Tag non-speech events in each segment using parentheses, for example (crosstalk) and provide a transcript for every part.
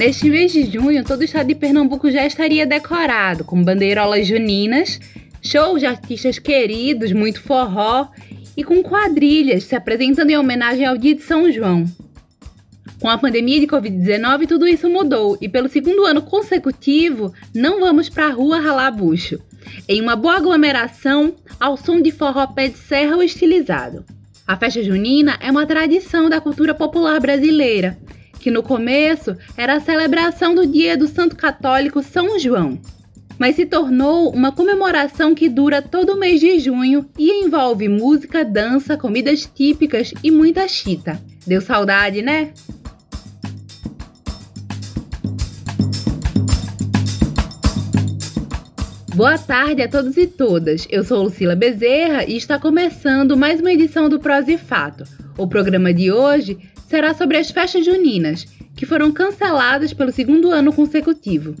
Neste mês de junho, todo o estado de Pernambuco já estaria decorado com bandeirolas juninas, shows de artistas queridos, muito forró e com quadrilhas se apresentando em homenagem ao dia de São João. Com a pandemia de Covid-19, tudo isso mudou e pelo segundo ano consecutivo não vamos para a rua ralar bucho. Em uma boa aglomeração, ao som de forró pé de serra ou estilizado. A festa junina é uma tradição da cultura popular brasileira, que no começo era a celebração do dia do santo católico São João, mas se tornou uma comemoração que dura todo o mês de junho e envolve música, dança, comidas típicas e muita chita. Deu saudade, né? Boa tarde a todos e todas. Eu sou Lucila Bezerra e está começando mais uma edição do Pros e Fato. O programa de hoje será sobre as festas juninas, que foram canceladas pelo segundo ano consecutivo.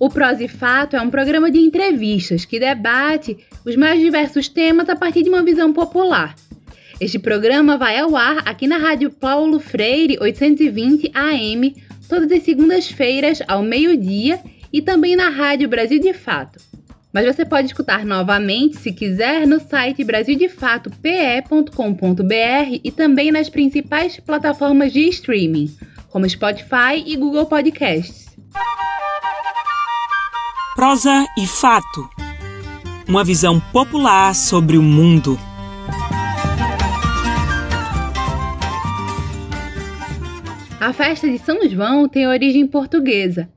O Pros e Fato é um programa de entrevistas que debate os mais diversos temas a partir de uma visão popular. Este programa vai ao ar aqui na Rádio Paulo Freire 820 AM, todas as segundas-feiras ao meio-dia e também na Rádio Brasil de Fato. Mas você pode escutar novamente, se quiser, no site brasildefatope.com.br e também nas principais plataformas de streaming, como Spotify e Google Podcasts. Prosa e fato. Uma visão popular sobre o mundo. A festa de São João tem origem portuguesa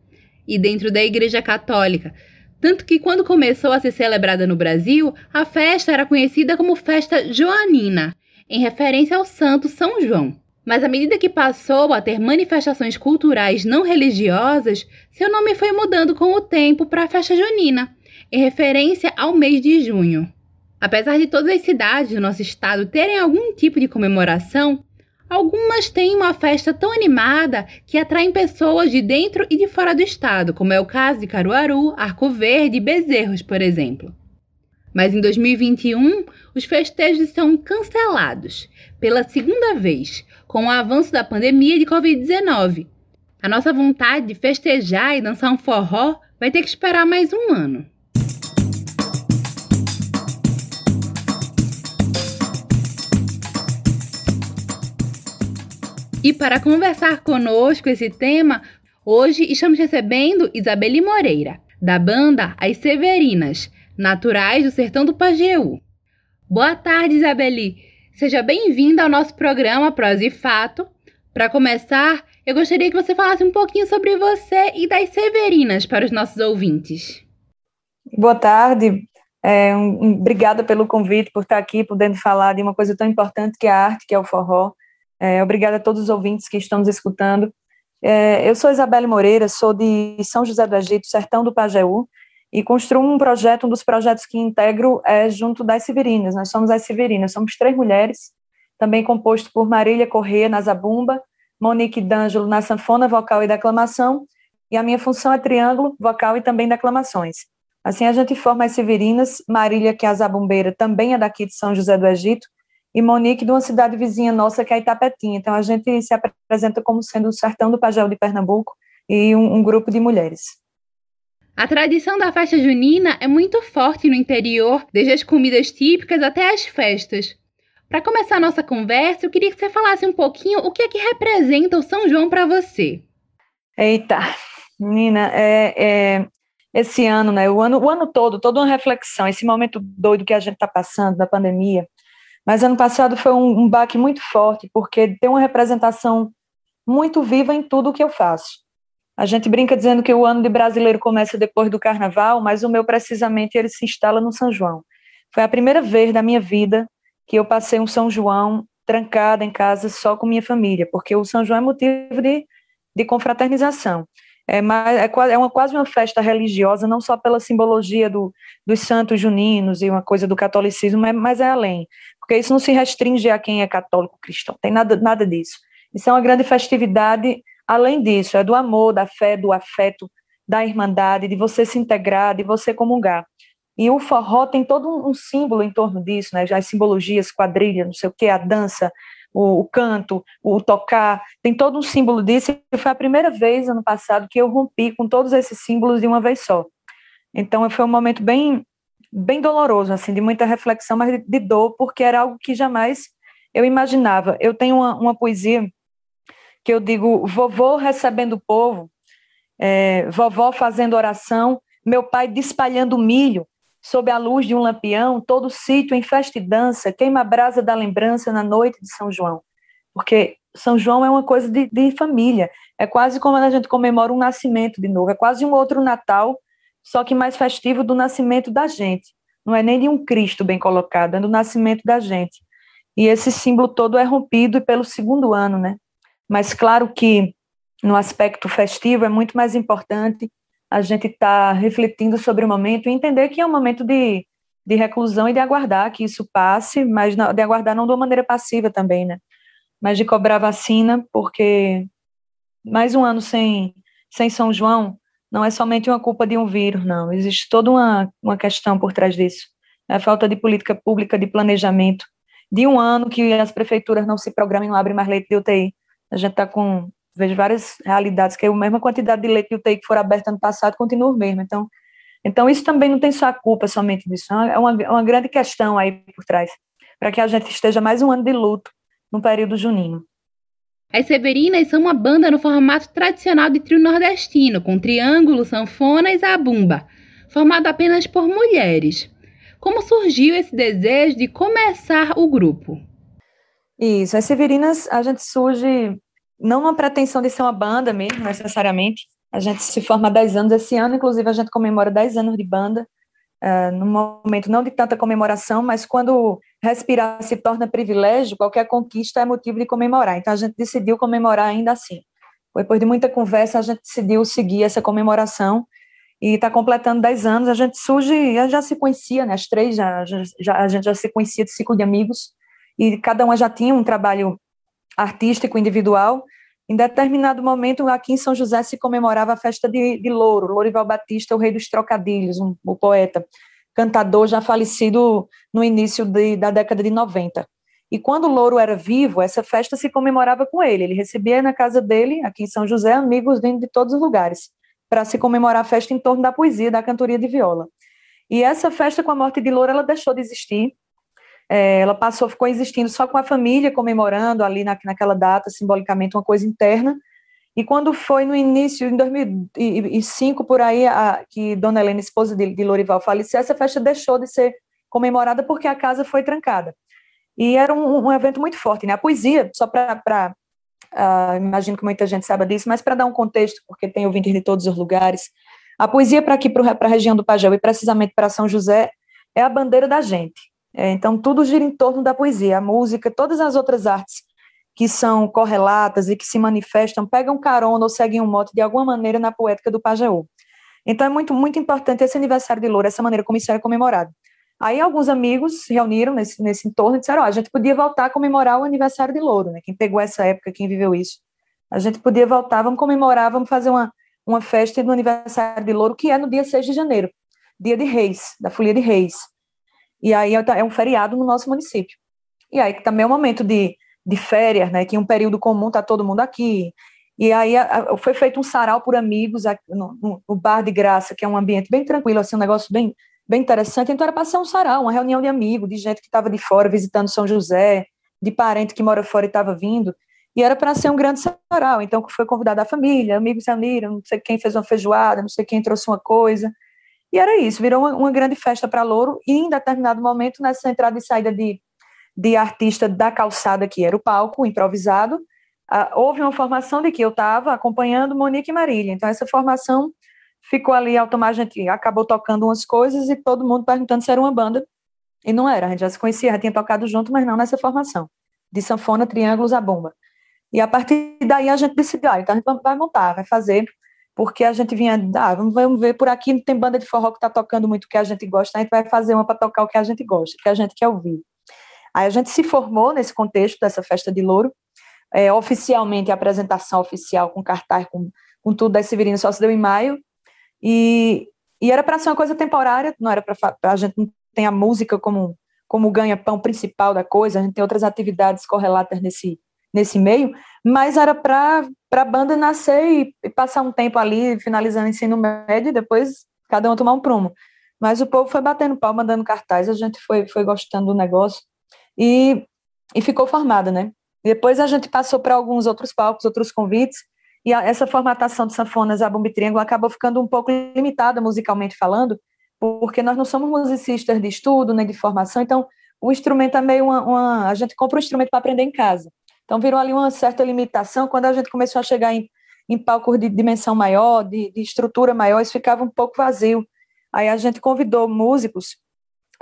e dentro da Igreja Católica, tanto que quando começou a ser celebrada no Brasil, a festa era conhecida como Festa Joanina, em referência ao santo São João. Mas à medida que passou a ter manifestações culturais não religiosas, seu nome foi mudando com o tempo para Festa Junina, em referência ao mês de junho. Apesar de todas as cidades do nosso estado terem algum tipo de comemoração, Algumas têm uma festa tão animada que atraem pessoas de dentro e de fora do estado, como é o caso de Caruaru, Arco Verde e Bezerros, por exemplo. Mas em 2021, os festejos estão cancelados pela segunda vez, com o avanço da pandemia de Covid-19. A nossa vontade de festejar e dançar um forró vai ter que esperar mais um ano. E para conversar conosco esse tema, hoje estamos recebendo Isabeli Moreira, da banda As Severinas, naturais do sertão do Pajeú. Boa tarde, Isabeli. Seja bem-vinda ao nosso programa Prós e Fato. Para começar, eu gostaria que você falasse um pouquinho sobre você e das Severinas para os nossos ouvintes. Boa tarde. É, um, um, obrigada pelo convite, por estar aqui, podendo falar de uma coisa tão importante que é a arte, que é o forró. É, obrigada a todos os ouvintes que estão nos escutando. É, eu sou Isabelle Moreira, sou de São José do Egito, sertão do Pajeú, e construo um projeto, um dos projetos que integro é junto das Severinas. Nós somos as Severinas, somos três mulheres, também composto por Marília Corrêa na zabumba, Monique D'Angelo na sanfona vocal e declamação, e a minha função é triângulo, vocal e também declamações. Assim a gente forma as Severinas, Marília, que é a zabumbeira, também é daqui de São José do Egito, e Monique de uma cidade vizinha nossa que é Itapetinha. Então a gente se apresenta como sendo o sertão do Pajéu de Pernambuco e um, um grupo de mulheres. A tradição da festa junina é muito forte no interior, desde as comidas típicas até as festas. Para começar a nossa conversa, eu queria que você falasse um pouquinho o que é que representa o São João para você. Eita, menina, é, é, esse ano, né, o ano, o ano todo, toda uma reflexão, esse momento doido que a gente está passando da pandemia, mas ano passado foi um, um baque muito forte, porque tem uma representação muito viva em tudo que eu faço. A gente brinca dizendo que o ano de brasileiro começa depois do carnaval, mas o meu precisamente ele se instala no São João. Foi a primeira vez da minha vida que eu passei um São João trancada em casa só com minha família, porque o São João é motivo de, de confraternização é, mais, é, é uma, quase uma festa religiosa, não só pela simbologia do, dos santos juninos e uma coisa do catolicismo, mas, mas é além, porque isso não se restringe a quem é católico cristão, tem nada, nada disso. Isso é uma grande festividade, além disso, é do amor, da fé, do afeto, da irmandade, de você se integrar, de você comungar. E o forró tem todo um símbolo em torno disso, né? As simbologias, quadrilha, não sei o quê, a dança, o, o, canto, o tocar, tem todo um símbolo disso, e foi a primeira vez ano passado que eu rompi com todos esses símbolos de uma vez só. Então foi um momento bem bem doloroso, assim, de muita reflexão, mas de, dor, porque era algo que jamais eu imaginava. Eu tenho uma, uma poesia que eu digo, vovô recebendo o povo, é, vovó fazendo oração, meu pai despalhando milho sob a luz de um lampião, todo sítio em festa e dança, queima a brasa da lembrança na noite de São João. Porque São João é uma coisa de, de família, é quase como a gente comemora um nascimento de novo, é quase um outro Natal, só que mais festivo do nascimento da gente. Não é nem de um Cristo bem colocado, é do nascimento da gente. E esse símbolo todo é rompido pelo segundo ano, né? Mas claro que no aspecto festivo é muito mais importante a gente estar tá refletindo sobre o momento e entender que é um momento de, de reclusão e de aguardar que isso passe, mas de aguardar não de uma maneira passiva também, né? Mas de cobrar vacina, porque mais um ano sem, sem São João não é somente uma culpa de um vírus, não. Existe toda uma, uma questão por trás disso. É a falta de política pública, de planejamento. De um ano que as prefeituras não se programem, não abrem mais leite de UTI. A gente está com, vejo várias realidades, que é a mesma quantidade de leite de UTI que foram abertas ano passado continua o mesmo. Então, então isso também não tem só a culpa somente disso, é uma, é uma grande questão aí por trás, para que a gente esteja mais um ano de luto no período junino. As Severinas são uma banda no formato tradicional de trio nordestino, com triângulo, sanfona e zabumba, formado apenas por mulheres. Como surgiu esse desejo de começar o grupo? Isso, as Severinas, a gente surge não numa pretensão de ser uma banda mesmo, necessariamente. A gente se forma há 10 anos. Esse ano, inclusive, a gente comemora 10 anos de banda. Uh, num momento não de tanta comemoração, mas quando respirar se torna privilégio, qualquer conquista é motivo de comemorar. Então a gente decidiu comemorar ainda assim. Depois de muita conversa, a gente decidiu seguir essa comemoração e está completando 10 anos. A gente surge, já se conhecia, né? As três já, já, a gente já se conhecia de ciclo de amigos e cada uma já tinha um trabalho artístico individual. Em determinado momento, aqui em São José se comemorava a festa de, de Louro, Lourival Batista, o rei dos trocadilhos, um, o poeta, cantador já falecido no início de, da década de 90. E quando Louro era vivo, essa festa se comemorava com ele. Ele recebia na casa dele, aqui em São José, amigos de todos os lugares, para se comemorar a festa em torno da poesia, da cantoria de viola. E essa festa, com a morte de Louro, ela deixou de existir. É, ela passou, ficou existindo só com a família, comemorando ali na, naquela data, simbolicamente, uma coisa interna. E quando foi no início, em 2005, por aí, a, que Dona Helena, esposa de, de Lorival, faleceu, essa festa deixou de ser comemorada porque a casa foi trancada. E era um, um evento muito forte, né? A poesia, só para. Uh, imagino que muita gente saiba disso, mas para dar um contexto, porque tem ouvintes de todos os lugares, a poesia para aqui, para a região do Pajéu e precisamente para São José, é a bandeira da gente. É, então, tudo gira em torno da poesia, a música, todas as outras artes que são correlatas e que se manifestam, pegam carona ou seguem um mote de alguma maneira na poética do Pajeú. Então, é muito, muito importante esse aniversário de Loura, essa maneira como isso era comemorado. Aí, alguns amigos se reuniram nesse, nesse entorno e disseram: oh, a gente podia voltar a comemorar o aniversário de Louro, né? Quem pegou essa época, quem viveu isso. A gente podia voltar, vamos comemorar, vamos fazer uma, uma festa do aniversário de Louro, que é no dia 6 de janeiro, dia de Reis, da Folia de Reis. E aí é, é um feriado no nosso município. E aí também é um momento de, de férias, né? Que em um período comum tá todo mundo aqui. E aí a, a, foi feito um sarau por amigos no, no, no, Bar de Graça, que é um ambiente bem tranquilo, assim, um negócio bem, bem interessante. Então era para ser um sarau, uma reunião de amigos, de gente que estava de fora visitando São José, de parente que mora fora e estava vindo. E era para ser um grande sarau. Então foi convidada a família, amigos se uniram, não sei quem fez uma feijoada, não sei quem trouxe uma coisa. E era isso, virou uma, uma grande festa para Louro, e em determinado momento, nessa entrada e saída de, de artista da calçada, que era o palco improvisado, uh, houve uma formação de que eu estava acompanhando Monique e Marília. Então, essa formação ficou ali automaticamente, acabou tocando umas coisas e todo mundo perguntando se era uma banda. E não era, a gente já se conhecia, já tinha tocado junto, mas não nessa formação, de sanfona, triângulos, a bomba. E a partir daí a gente decidiu, ah, então a gente vai montar, vai fazer porque a gente vinha, ah, vamos ver por aqui, tem banda de forró que está tocando muito o que a gente gosta, a gente vai fazer uma para tocar o que a gente gosta, o que a gente quer ouvir. Aí a gente se formou nesse contexto dessa festa de louro, é, oficialmente a apresentação oficial com cartaz, com, com tudo da Severino só se deu em maio, e, e era para ser uma coisa temporária, não era para a gente não tem a música como, como ganha-pão principal da coisa, a gente tem outras atividades correlatas nesse, nesse meio, mas era para a banda nascer e, passar um tempo ali, finalizando o ensino médio, e depois cada um tomar um prumo. Mas o povo foi batendo pau, mandando cartaz, a gente foi, foi gostando do negócio e, e ficou formada, né? Depois a gente passou para alguns outros palcos, outros convites, e a, essa formatação de sanfonas a bomba e triângulo acabou ficando um pouco limitada musicalmente falando, porque nós não somos musicistas de estudo nem de formação, então o instrumento é meio uma, uma a gente compra um instrumento para aprender em casa. Então virou ali uma certa limitação quando a gente começou a chegar em, em palcos de dimensão maior, de, de estrutura maior, isso ficava um pouco vazio. Aí a gente convidou músicos,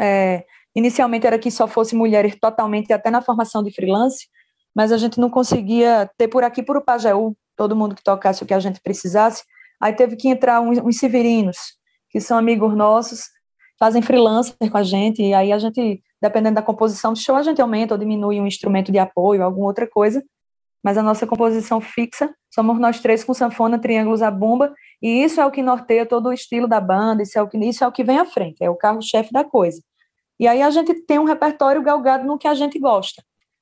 é, inicialmente era que só fosse mulheres totalmente, até na formação de freelance, mas a gente não conseguia ter por aqui, por o Pajeú, todo mundo que tocasse o que a gente precisasse. Aí teve que entrar uns, uns severinos, que são amigos nossos, fazem freelancer com a gente, e aí a gente, dependendo da composição do show, a gente aumenta ou diminui um instrumento de apoio, alguma outra coisa, mas a nossa composição fixa somos nós três com sanfona, triângulos, a bomba, e isso é o que norteia todo o estilo da banda, isso é o que, isso é o que vem à frente, é o carro-chefe da coisa. E aí a gente tem um repertório galgado no que a gente gosta.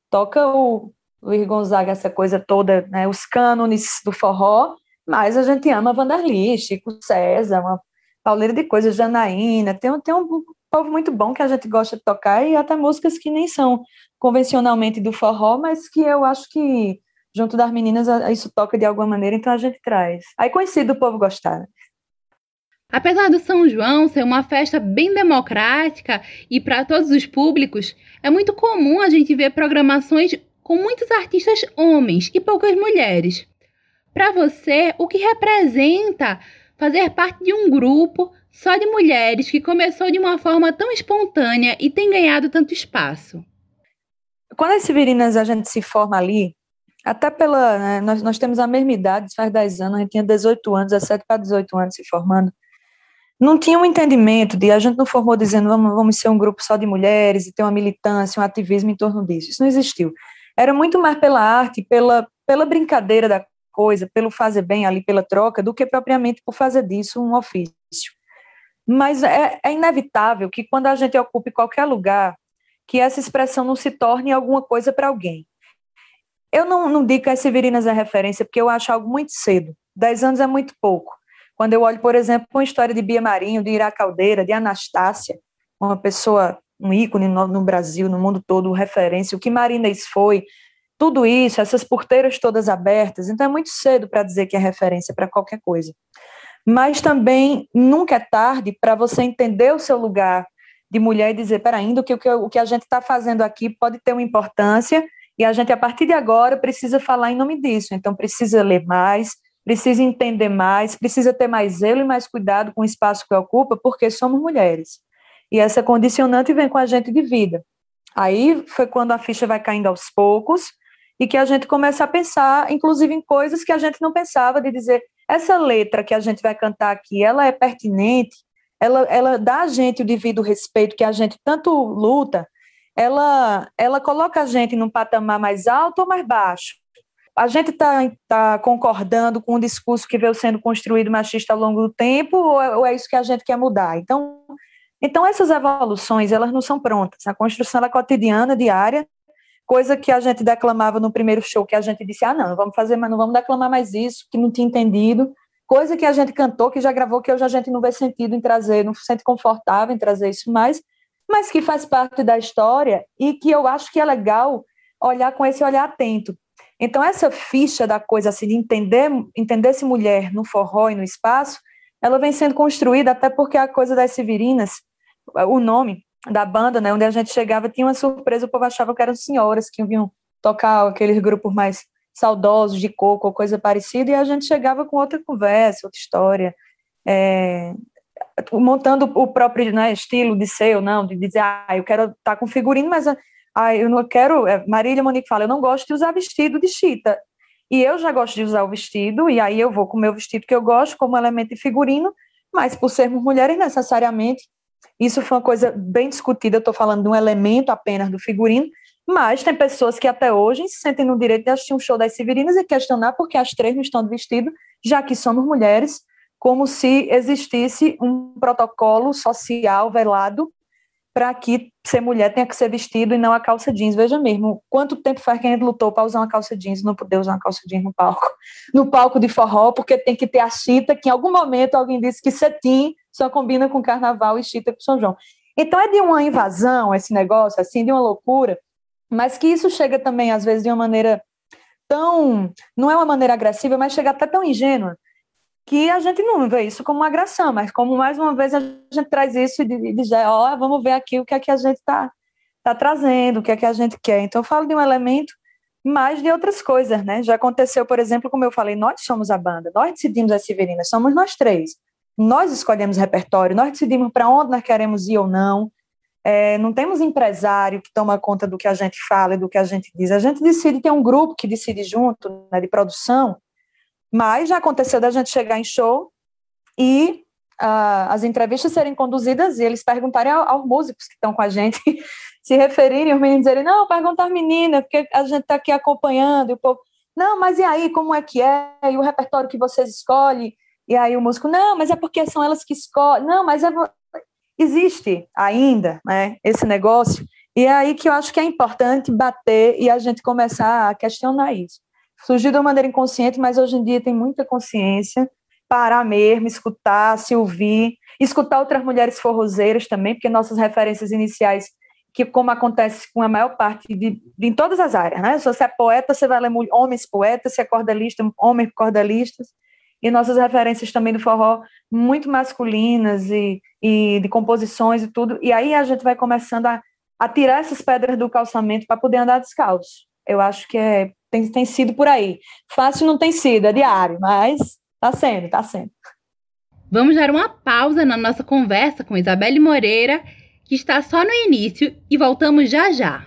Toca o Luiz Gonzaga, essa coisa toda, né, os cânones do forró, mas a gente ama Vanderly, Chico César, uma pauleira de coisas, Janaína, tem, tem um povo muito bom que a gente gosta de tocar e até músicas que nem são convencionalmente do forró, mas que eu acho que junto das meninas isso toca de alguma maneira, então a gente traz. Aí conhecido o povo gostar. Né? Apesar do São João ser uma festa bem democrática e para todos os públicos, é muito comum a gente ver programações com muitos artistas homens e poucas mulheres. Para você, o que representa fazer parte de um grupo só de mulheres que começou de uma forma tão espontânea e tem ganhado tanto espaço? Quando as Severinas a gente se forma ali, até pela. Né, nós, nós temos a mesma idade, faz 10 anos, a gente tinha 18 anos, 17 para 18 anos se formando. Não tinha um entendimento de. A gente não formou dizendo vamos, vamos ser um grupo só de mulheres e ter uma militância, um ativismo em torno disso. Isso não existiu. Era muito mais pela arte, pela, pela brincadeira da coisa, pelo fazer bem ali, pela troca, do que propriamente por fazer disso um ofício. Mas é, é inevitável que quando a gente ocupe qualquer lugar, que essa expressão não se torne alguma coisa para alguém. Eu não, não digo que as Severinas é referência, porque eu acho algo muito cedo. Dez anos é muito pouco. Quando eu olho, por exemplo, uma história de Bia Marinho, de Ira Caldeira, de Anastácia, uma pessoa um ícone no, no, Brasil, no mundo todo, referência, o que Marinês foi, tudo isso, essas porteiras todas abertas, então é muito cedo para dizer que é referência para qualquer coisa. Mas também nunca é tarde para você entender o seu lugar de mulher e dizer, peraí, o que, o que a gente está fazendo aqui pode ter uma importância e a gente, a partir de agora, precisa falar em nome disso. Então, precisa ler mais, precisa entender mais, precisa ter mais zelo e mais cuidado com o espaço que ocupa, porque somos mulheres. E essa condicionante vem com a gente de vida. Aí foi quando a ficha vai caindo aos poucos e que a gente começa a pensar, inclusive em coisas que a gente não pensava, de dizer, essa letra que a gente vai cantar aqui, ela é pertinente, ela, ela dá a gente o devido respeito que a gente tanto luta, ela, ela coloca a gente num patamar mais alto ou mais baixo. A gente está tá concordando com o discurso que veio sendo construído machista ao longo do tempo ou é, ou é isso que a gente quer mudar? Então, então, essas evoluções, elas não são prontas. A construção é cotidiana, diária, coisa que a gente declamava no primeiro show, que a gente disse, ah, não, vamos fazer, mas não vamos declamar mais isso, que não tinha entendido. Coisa que a gente cantou, que já gravou, que hoje a gente não vê sentido em trazer, não se sente confortável em trazer isso mais, mas que faz parte da história e que eu acho que é legal olhar com esse olhar atento. Então, essa ficha da coisa, assim, de entender, entender-se mulher no forró e no espaço, ela vem sendo construída até porque a coisa das Severinas, o nome da banda, né, onde a gente chegava, tinha uma surpresa, o povo achava que eram senhoras que vinham tocar aqueles grupos mais saudosos de coco ou coisa parecida, e a gente chegava com outra conversa, outra história, é, montando o próprio né, estilo de ser ou não, de dizer, ah, eu quero estar tá com figurino, mas ah, eu não quero, é, Marília Monique fala, eu não gosto de usar vestido de chita, e eu já gosto de usar o vestido, e aí eu vou com o meu vestido que eu gosto, como elemento de figurino, mas por sermos mulheres, necessariamente, isso foi uma coisa bem discutida, eu estou falando de um elemento apenas do figurino, mas tem pessoas que até hoje se sentem no direito de assistir um show das Severinas e questionar porque as três não estão de vestido, já que somos mulheres, como se existisse um protocolo social velado para que ser mulher tenha que ser vestido e não a calça jeans. Veja mesmo, quanto tempo faz que a gente lutou para usar uma calça jeans e não poder usar uma calça jeans no palco? No palco de forró, porque tem que ter a chita, que em algum momento alguém disse que cetim só combina com carnaval e chita com São João. Então é de uma invasão esse negócio, assim, de uma loucura, mas que isso chega também, às vezes, de uma maneira tão. Não é uma maneira agressiva, mas chega até tão ingênua, que a gente não vê isso como uma agressão, mas como mais uma vez a gente traz isso e diz, ó, oh, vamos ver aqui o que é que a gente está tá trazendo, o que é que a gente quer. Então eu falo de um elemento mais de outras coisas, né? Já aconteceu, por exemplo, como eu falei, nós somos a banda, nós decidimos as Severinas, somos nós três. Nós escolhemos repertório, nós decidimos para onde nós queremos ir ou não. É, não temos empresário que toma conta do que a gente fala e do que a gente diz. A gente decide, tem um grupo que decide junto, né, de produção, mas já aconteceu da gente chegar em show e uh, as entrevistas serem conduzidas e eles perguntarem aos, aos músicos que estão com a gente, (laughs) se referirem, os meninos dizerem, não, pergunta às meninas, porque a gente está aqui acompanhando, e o povo, não, mas e aí, como é que é? E o repertório que vocês escolhem? E aí o músico, não, mas é porque são elas que escolhem. Não, mas é, existe ainda né, esse negócio, e é aí que eu acho que é importante bater e a gente começar a questionar isso. Surgiu de uma maneira inconsciente, mas hoje em dia tem muita consciência, parar mesmo, escutar, se ouvir, escutar outras mulheres forrozeiras também, porque nossas referências iniciais, que como acontece com a maior parte de, de em todas as áreas, né? Se você é poeta, você vai ler homens poetas, se é cordelista, homens cordelistas, e nossas referências também do forró muito masculinas e, e de composições e tudo. E aí a gente vai começando a, a tirar essas pedras do calçamento para poder andar descalço. Eu acho que é, tem, tem sido por aí. Fácil não tem sido, é diário, mas está sendo, está sendo. Vamos dar uma pausa na nossa conversa com Isabelle Moreira, que está só no início, e voltamos já já.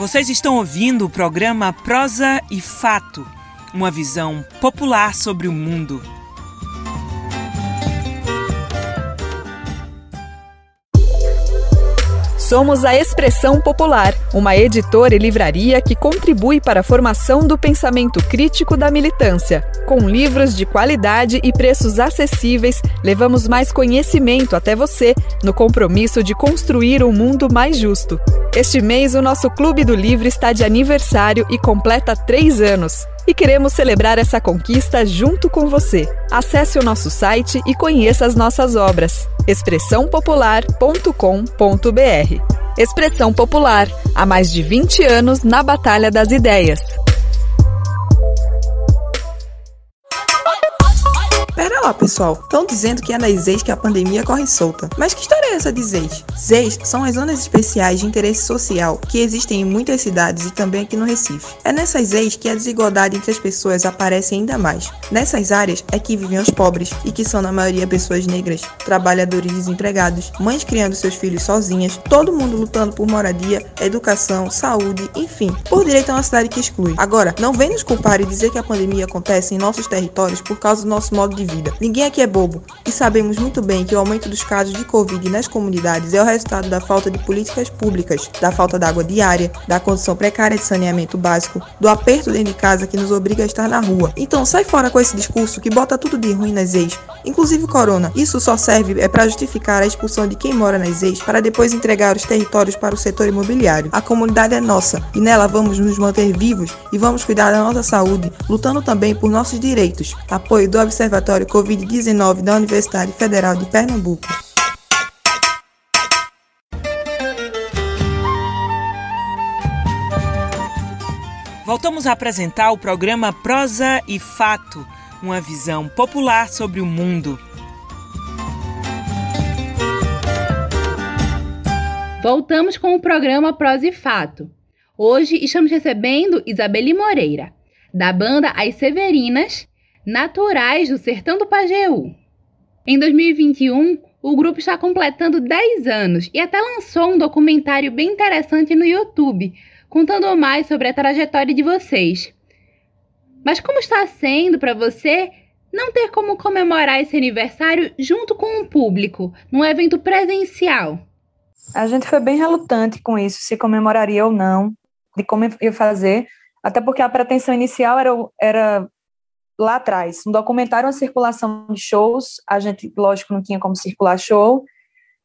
Vocês estão ouvindo o programa Prosa e Fato, uma visão popular sobre o mundo. Somos a Expressão Popular, uma editora e livraria que contribui para a formação do pensamento crítico da militância. Com livros de qualidade e preços acessíveis, levamos mais conhecimento até você, no compromisso de construir um mundo mais justo. Este mês, o nosso Clube do Livro está de aniversário e completa três anos. E queremos celebrar essa conquista junto com você. Acesse o nosso site e conheça as nossas obras. expressãopopular.com.br Expressão Popular, há mais de 20 anos na Batalha das Ideias. Pera lá, pessoal. Estão dizendo que é nas ZEIS que a pandemia corre solta. Mas que história é essa de ZEIS? ZEIS são as zonas especiais de interesse social que existem em muitas cidades e também aqui no Recife. É nessas ZEIS que a desigualdade entre as pessoas aparece ainda mais. Nessas áreas é que vivem os pobres e que são na maioria pessoas negras, trabalhadores desempregados, mães criando seus filhos sozinhas, todo mundo lutando por moradia, educação, saúde, enfim, por direito a uma cidade que exclui. Agora, não vem nos culpar e dizer que a pandemia acontece em nossos territórios por causa do nosso modo de vida. Ninguém aqui é bobo e sabemos muito bem que o aumento dos casos de Covid nas comunidades é o resultado da falta de políticas públicas, da falta de água diária, da condição precária de saneamento básico, do aperto dentro de casa que nos obriga a estar na rua. Então sai fora com esse discurso que bota tudo de ruim nas ex, inclusive o corona. Isso só serve é para justificar a expulsão de quem mora nas ex para depois entregar os territórios para o setor imobiliário. A comunidade é nossa e nela vamos nos manter vivos e vamos cuidar da nossa saúde, lutando também por nossos direitos. Apoio do Observatório Laboratório Covid-19 da Universidade Federal de Pernambuco. Voltamos a apresentar o programa Prosa e Fato, uma visão popular sobre o mundo. Voltamos com o programa Prosa e Fato. Hoje estamos recebendo Isabelle Moreira, da banda As Severinas, naturais do sertão do Pajeú. Em 2021, o grupo está completando 10 anos e até lançou um documentário bem interessante no YouTube, contando mais sobre a trajetória de vocês. Mas como está sendo para você não ter como comemorar esse aniversário junto com o público, num evento presencial? A gente foi bem relutante com isso, se comemoraria ou não, de como ia fazer, até porque a pretensão inicial era, era lá atrás. Um documentário, uma circulação de shows, a gente, lógico, não tinha como circular show,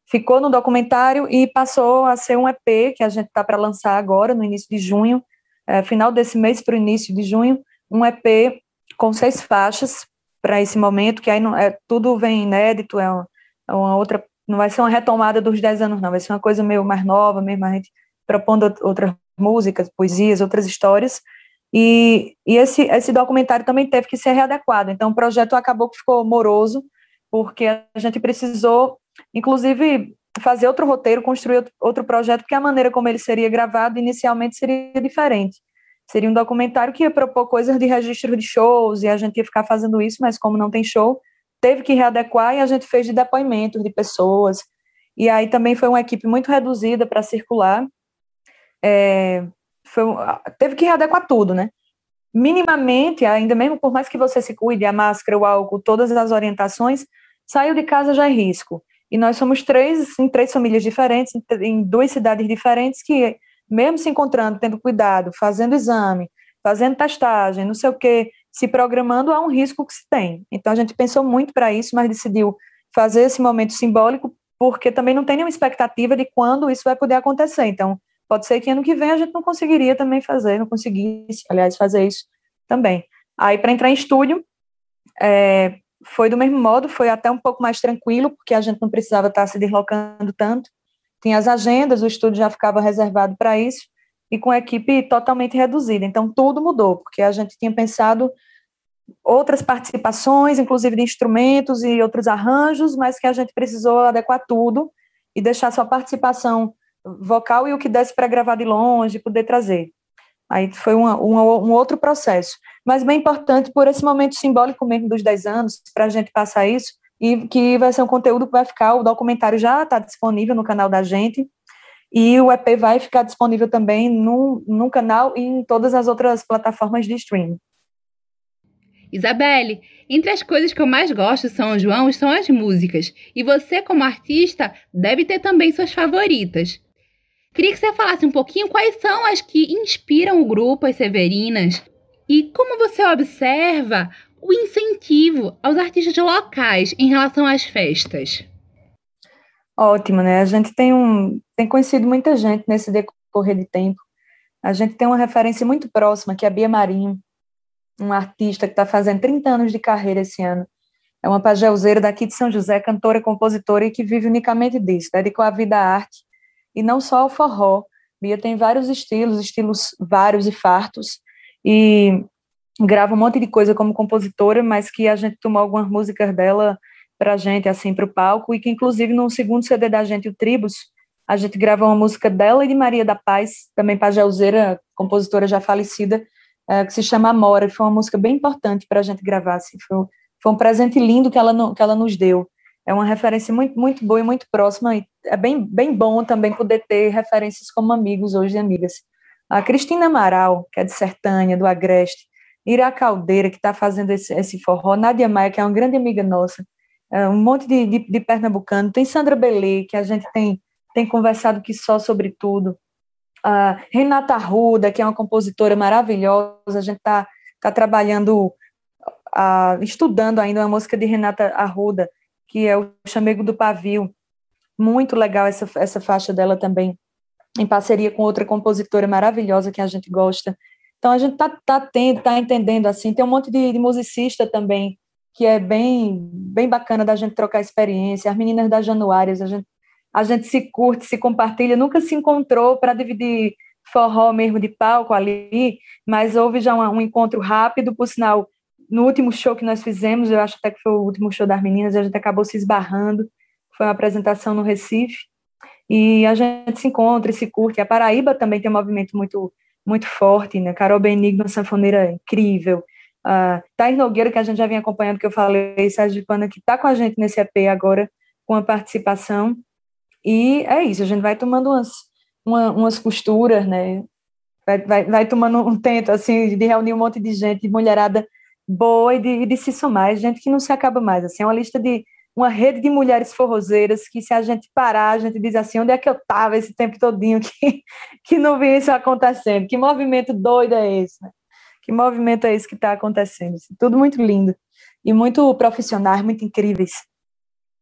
ficou no documentário e passou a ser um EP que a gente está para lançar agora, no início de junho, é, final desse mês para o início de junho, um EP com seis faixas para esse momento, que aí não, é, tudo vem inédito, é uma, é uma, outra, não vai ser uma retomada dos dez anos, não, vai ser uma coisa meio mais nova, mesmo a gente propondo outras músicas, poesias, outras histórias, e, e esse, esse documentário também teve que ser readequado, então o projeto acabou que ficou moroso, porque a gente precisou, inclusive, fazer outro roteiro, construir outro projeto, porque a maneira como ele seria gravado inicialmente seria diferente. Seria um documentário que ia propor coisas de registro de shows e a gente ia ficar fazendo isso, mas como não tem show, teve que readequar e a gente fez de depoimentos de pessoas. E aí também foi uma equipe muito reduzida para circular. É, foi, teve que readequar tudo, né? Minimamente, ainda mesmo por mais que você se cuide, a máscara, o álcool, todas as orientações, saiu de casa já é risco. E nós somos três, em três famílias diferentes, em duas cidades diferentes, que mesmo se encontrando, tendo cuidado, fazendo exame, fazendo testagem, não sei o quê, se programando, há um risco que se tem. Então a gente pensou muito para isso, mas decidiu fazer esse momento simbólico, porque também não tem nenhuma expectativa de quando isso vai poder acontecer. Então, pode ser que ano que vem a gente não conseguiria também fazer, não conseguisse, aliás, fazer isso também. Aí, para entrar em estúdio, é, foi do mesmo modo, foi até um pouco mais tranquilo, porque a gente não precisava estar se deslocando tanto tinha as agendas, o estúdio já ficava reservado para isso, e com a equipe totalmente reduzida. Então, tudo mudou, porque a gente tinha pensado outras participações, inclusive de instrumentos e outros arranjos, mas que a gente precisou adequar tudo e deixar sua participação vocal e o que desse para gravar de longe, poder trazer. Aí foi uma, uma, um outro processo. Mas bem importante por esse momento simbólico mesmo dos 10 anos, para a gente passar isso, e que vai ser um conteúdo que vai ficar, o documentário já está disponível no canal da gente, e o EP vai ficar disponível também no, no canal e em todas as outras plataformas de streaming. Isabelle, entre as coisas que eu mais gosto São João são as músicas, e você, como artista, deve ter também suas favoritas. Queria que você falasse um pouquinho quais são as que inspiram o grupo, as Severinas, e como você observa o incentivo aos artistas locais em relação às festas? Ótimo, né? A gente tem, um, tem conhecido muita gente nesse decorrer de tempo. A gente tem uma referência muito próxima, que é a Bia Marinho, uma artista que está fazendo 30 anos de carreira esse ano. É uma pajelzeira daqui de São José, cantora, compositora e que vive unicamente disso, dedicou a vida à arte e não só ao forró. Bia tem vários estilos, estilos vários e fartos, e grava um monte de coisa como compositora, mas que a gente tomou algumas músicas dela para a gente, assim, para o palco, e que inclusive no segundo CD da gente, o Tribus, a gente gravou uma música dela e de Maria da Paz, também pajelzeira, compositora já falecida, é, que se chama Amora, foi uma música bem importante para a gente gravar, assim, foi, foi um presente lindo que ela, que ela nos deu. É uma referência muito, muito boa e muito próxima, e é bem, bem bom também poder ter referências como amigos hoje e amigas. A Cristina Amaral, que é de Sertânia, do Agreste, Ira Caldeira, que está fazendo esse, esse forró, Nádia Maia, que é uma grande amiga nossa, é, um monte de, de, de pernambucano, tem Sandra Belê, que a gente tem, tem conversado que só sobre tudo, uh, Renata Arruda, que é uma compositora maravilhosa, a gente está tá trabalhando, uh, estudando ainda uma música de Renata Arruda, que é o Chamego do Pavio, muito legal essa, essa faixa dela também, em parceria com outra compositora maravilhosa que a gente gosta, então a gente está tá tendo, tá entendendo assim, tem um monte de, de musicista também que é bem bem bacana da gente trocar experiência. As meninas das Januárias, a gente a gente se curte, se compartilha, nunca se encontrou para dividir forró mesmo de palco ali, mas houve já um, um, encontro rápido, por sinal, no último show que nós fizemos, eu acho até que foi o último show das meninas, a gente acabou se esbarrando, foi uma apresentação no Recife, e a gente se encontra e se curte. A Paraíba também tem um movimento muito muito forte, né? Carol Benigno, uma sanfoneira incrível. Uh, Thais Nogueira, que a gente já vem acompanhando, que eu falei, Sérgio Pana, que está com a gente nesse EP agora, com a participação. E é isso, a gente vai tomando umas, uma, umas costuras, né? Vai, vai, vai, tomando um tento, assim, de reunir um monte de gente, de mulherada boa e de, de se somar. gente que não se acaba mais, assim, é uma lista de uma rede de mulheres forrozeiras que se a gente parar, a gente diz assim, onde é que eu estava esse tempo todinho que, (laughs) que não vi isso acontecendo? Que movimento doido é esse? Né? Que movimento é esse que está acontecendo? Tudo muito lindo e muito profissionais, muito incríveis.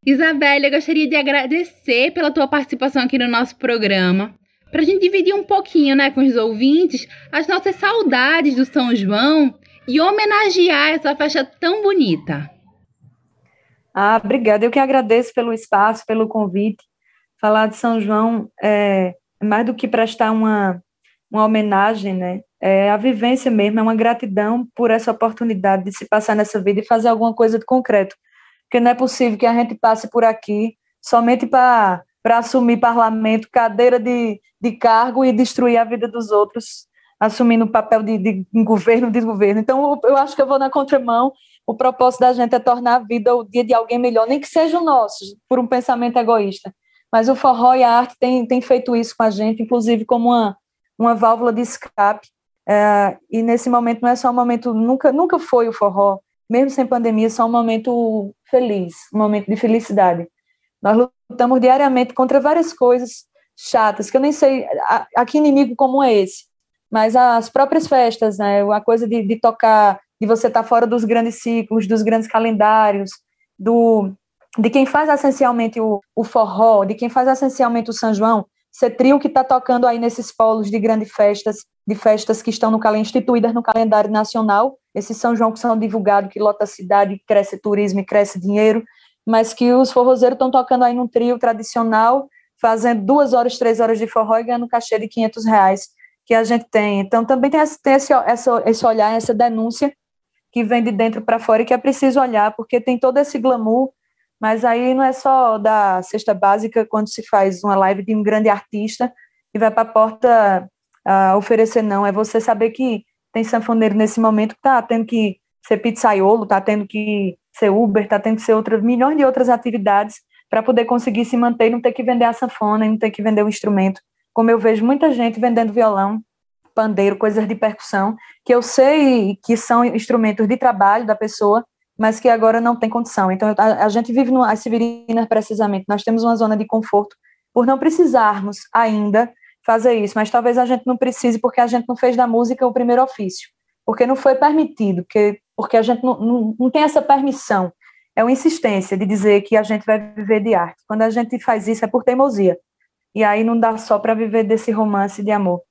Isabelle, eu gostaria de agradecer pela tua participação aqui no nosso programa. Para a gente dividir um pouquinho né, com os ouvintes as nossas saudades do São João e homenagear essa festa tão bonita. Ah, obrigada. Eu que agradeço pelo espaço, pelo convite. Falar de São João é mais do que prestar uma, uma homenagem, né? É a vivência mesmo, é uma gratidão por essa oportunidade de se passar nessa vida e fazer alguma coisa de concreto. Porque não é possível que a gente passe por aqui somente para assumir parlamento, cadeira de, de cargo e destruir a vida dos outros, assumindo o papel de, de, governo, desgoverno. Então, eu acho que eu vou na contramão o propósito da gente é tornar a vida o dia de alguém melhor, nem que seja o nosso, por um pensamento egoísta. Mas o forró e a arte têm, têm feito isso com a gente, inclusive como uma, uma válvula de escape. É, e nesse momento não é só um momento, nunca, nunca foi o forró, mesmo sem pandemia, só um momento feliz, um momento de felicidade. Nós lutamos diariamente contra várias coisas chatas, que eu nem sei a, a que inimigo comum é esse, mas as próprias festas, né, a coisa de, de tocar de você estar tá fora dos grandes ciclos, dos grandes calendários, do de quem faz essencialmente o, o forró, de quem faz essencialmente o São João, ser trio que está tocando aí nesses polos de grandes festas, de festas que estão no instituídas no calendário nacional, esse São João que são divulgados, que lota a cidade, cresce turismo e cresce dinheiro, mas que os forrozeiros estão tocando aí num trio tradicional, fazendo duas horas, três horas de forró e ganhando cachê de 500 reais que a gente tem. Então também tem esse, tem esse, esse olhar, essa denúncia que vem de dentro para fora e que é preciso olhar, porque tem todo esse glamour, mas aí não é só da cesta básica quando se faz uma live de um grande artista e vai para a porta uh, oferecer, não. É você saber que tem sanfoneiro nesse momento que está tendo que ser pizzaiolo, está tendo que ser Uber, está tendo que ser outras, milhões de outras atividades para poder conseguir se manter e não ter que vender a sanfona, não ter que vender o instrumento. Como eu vejo muita gente vendendo violão, pandeiro, coisas de percussão, que eu sei que são instrumentos de trabalho da pessoa, mas que agora não tem condição. Então, a, a gente vive no, as Severinas, precisamente, nós temos uma zona de conforto por não precisarmos ainda fazer isso, mas talvez a gente não precise porque a gente não fez da música o primeiro ofício, porque não foi permitido, porque, porque a gente não, não, não tem essa permissão. É uma insistência de dizer que a gente vai viver de arte. Quando a gente faz isso é por teimosia. E aí não dá só para viver desse romance de amor.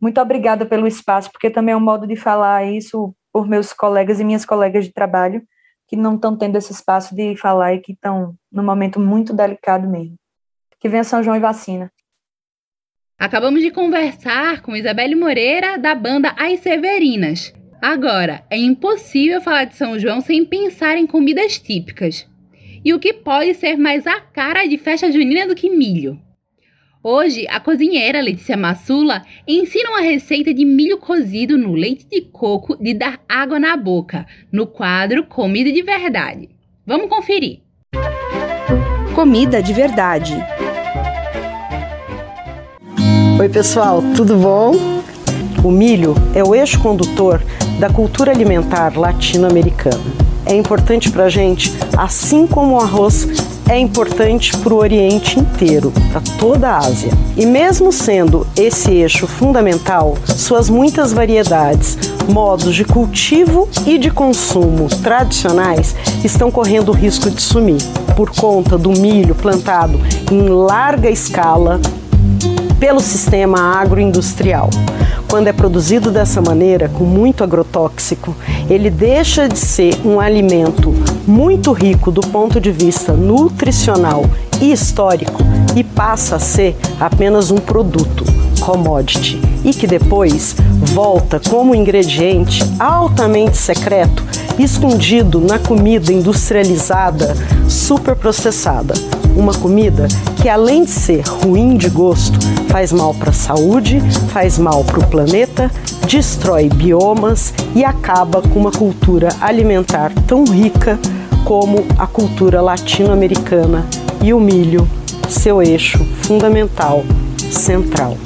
Muito obrigada pelo espaço, porque também é um modo de falar isso por meus colegas e minhas colegas de trabalho, que não estão tendo esse espaço de falar e que estão num momento muito delicado mesmo. Que venha São João e vacina. Acabamos de conversar com Isabelle Moreira, da banda As Severinas. Agora, é impossível falar de São João sem pensar em comidas típicas. E o que pode ser mais a cara de festa junina do que milho? Hoje, a cozinheira Letícia Massula ensina uma receita de milho cozido no leite de coco de dar água na boca, no quadro Comida de Verdade. Vamos conferir. Comida de Verdade. Oi, pessoal, tudo bom? O milho é o eixo condutor da cultura alimentar latino-americana. É importante para a gente, assim como o arroz é importante para o Oriente inteiro, para toda a Ásia. E mesmo sendo esse eixo fundamental, suas muitas variedades, modos de cultivo e de consumo tradicionais estão correndo o risco de sumir por conta do milho plantado em larga escala pelo sistema agroindustrial. Quando é produzido dessa maneira, com muito agrotóxico, ele deixa de ser um alimento muito rico do ponto de vista nutricional e histórico e passa a ser apenas um produto, commodity, e que depois volta como ingrediente altamente secreto, escondido na comida industrializada, superprocessada. Uma comida que, além de ser ruim de gosto, faz mal para a saúde, faz mal para o planeta, destrói biomas e acaba com uma cultura alimentar tão rica como a cultura latino-americana e o milho, seu eixo fundamental, central.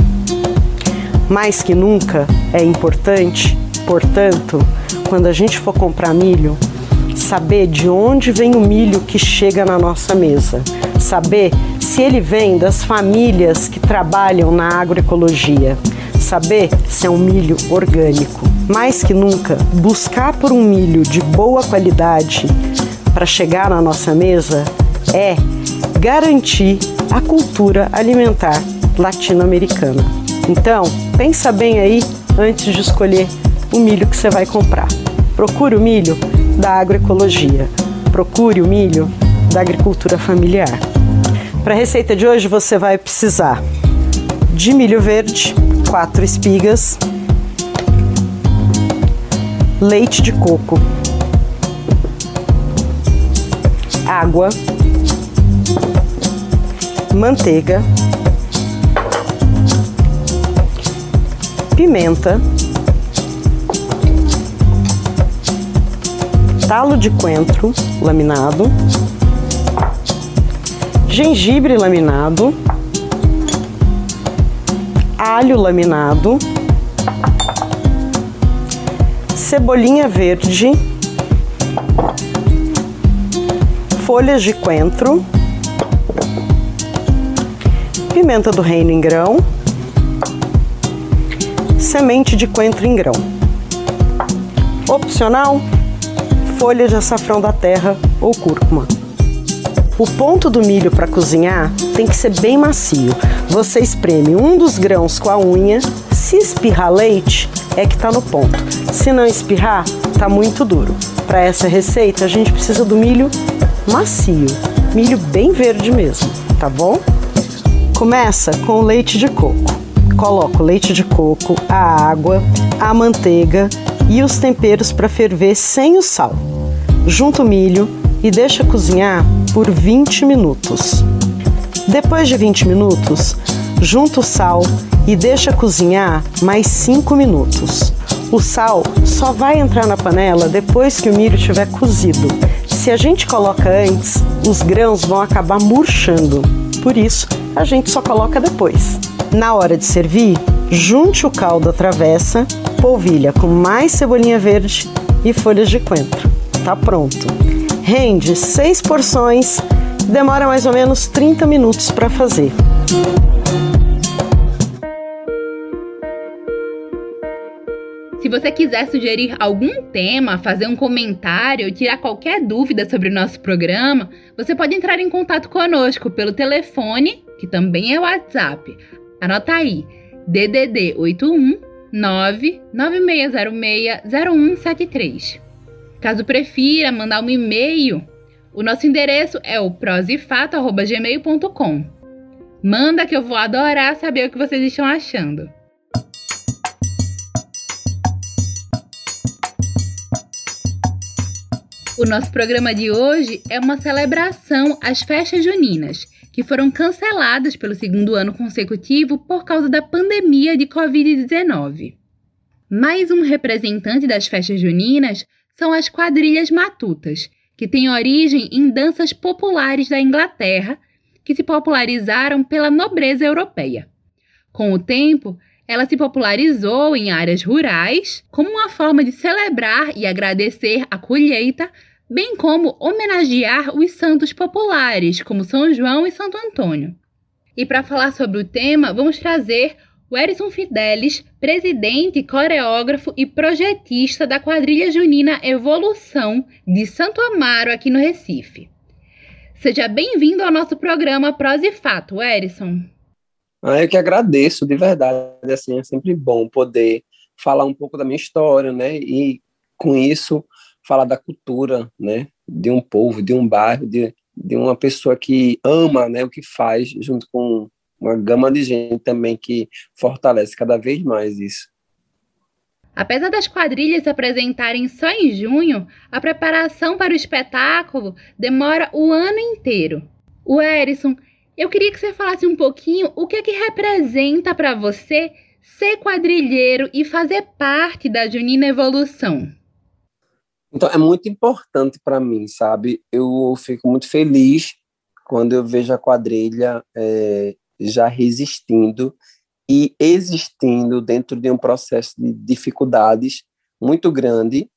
Mais que nunca é importante, portanto, quando a gente for comprar milho, saber de onde vem o milho que chega na nossa mesa, saber se ele vem das famílias que trabalham na agroecologia, saber se é um milho orgânico mais que nunca, buscar por um milho de boa qualidade para chegar na nossa mesa é garantir a cultura alimentar latino-americana. Então, pensa bem aí antes de escolher o milho que você vai comprar. Procure o milho da agroecologia. Procure o milho da agricultura familiar. Para a receita de hoje você vai precisar de milho verde, quatro espigas, leite de coco, água, manteiga, pimenta, talo de coentro laminado, gengibre laminado, alho laminado, cebolinha verde, folhas de coentro, pimenta do reino em grão, semente de coentro em grão. Opcional, folha de açafrão da terra ou cúrcuma. O ponto do milho para cozinhar tem que ser bem macio. Você espreme um dos grãos com a unha. Se espirrar leite, é que está no ponto. Se não espirrar, está muito duro. Para essa receita, a gente precisa do milho macio, milho bem verde mesmo, tá bom? Começa com o leite de coco. Coloca o leite de coco, a água, a manteiga e os temperos para ferver sem o sal. Junta o milho e deixa cozinhar por 20 minutos. Depois de 20 minutos, junta o sal e deixa cozinhar mais 5 minutos. O sal só vai entrar na panela depois que o milho estiver cozido. Se a gente coloca antes, os grãos vão acabar murchando. Por isso, a gente só coloca depois. Na hora de servir, junte o caldo à travessa, polvilha com mais cebolinha verde e folhas de coentro. Tá pronto. Rende seis porções, demora mais ou menos 30 minutos para fazer. Se você quiser sugerir algum tema, fazer um comentário ou tirar qualquer dúvida sobre o nosso programa, você pode entrar em contato conosco pelo telefone, que também é WhatsApp. Anota aí: DDD 81 99606 0173. Caso prefira mandar um e-mail, o nosso endereço é o prosifato.gmail.com. Manda que eu vou adorar saber o que vocês estão achando. O nosso programa de hoje é uma celebração às festas juninas, que foram canceladas pelo segundo ano consecutivo por causa da pandemia de Covid-19. Mais um representante das festas juninas são as quadrilhas matutas, que têm origem em danças populares da Inglaterra, que se popularizaram pela nobreza europeia. Com o tempo, ela se popularizou em áreas rurais como uma forma de celebrar e agradecer a colheita, bem como homenagear os santos populares, como São João e Santo Antônio. E para falar sobre o tema, vamos trazer o Erison Fidelis, presidente, coreógrafo e projetista da quadrilha junina Evolução de Santo Amaro, aqui no Recife. Seja bem-vindo ao nosso programa Prosa e Fato, Erison. Ah, eu que agradeço, de verdade. Assim, é sempre bom poder falar um pouco da minha história, né? E com isso falar da cultura, né? De um povo, de um bairro, de, de uma pessoa que ama, né? O que faz, junto com uma gama de gente também que fortalece cada vez mais isso. Apesar das quadrilhas se apresentarem só em junho, a preparação para o espetáculo demora o ano inteiro. O Erison, eu queria que você falasse um pouquinho o que é que representa para você ser quadrilheiro e fazer parte da Junina Evolução. Então, é muito importante para mim, sabe? Eu fico muito feliz quando eu vejo a quadrilha é, já resistindo e existindo dentro de um processo de dificuldades muito grande.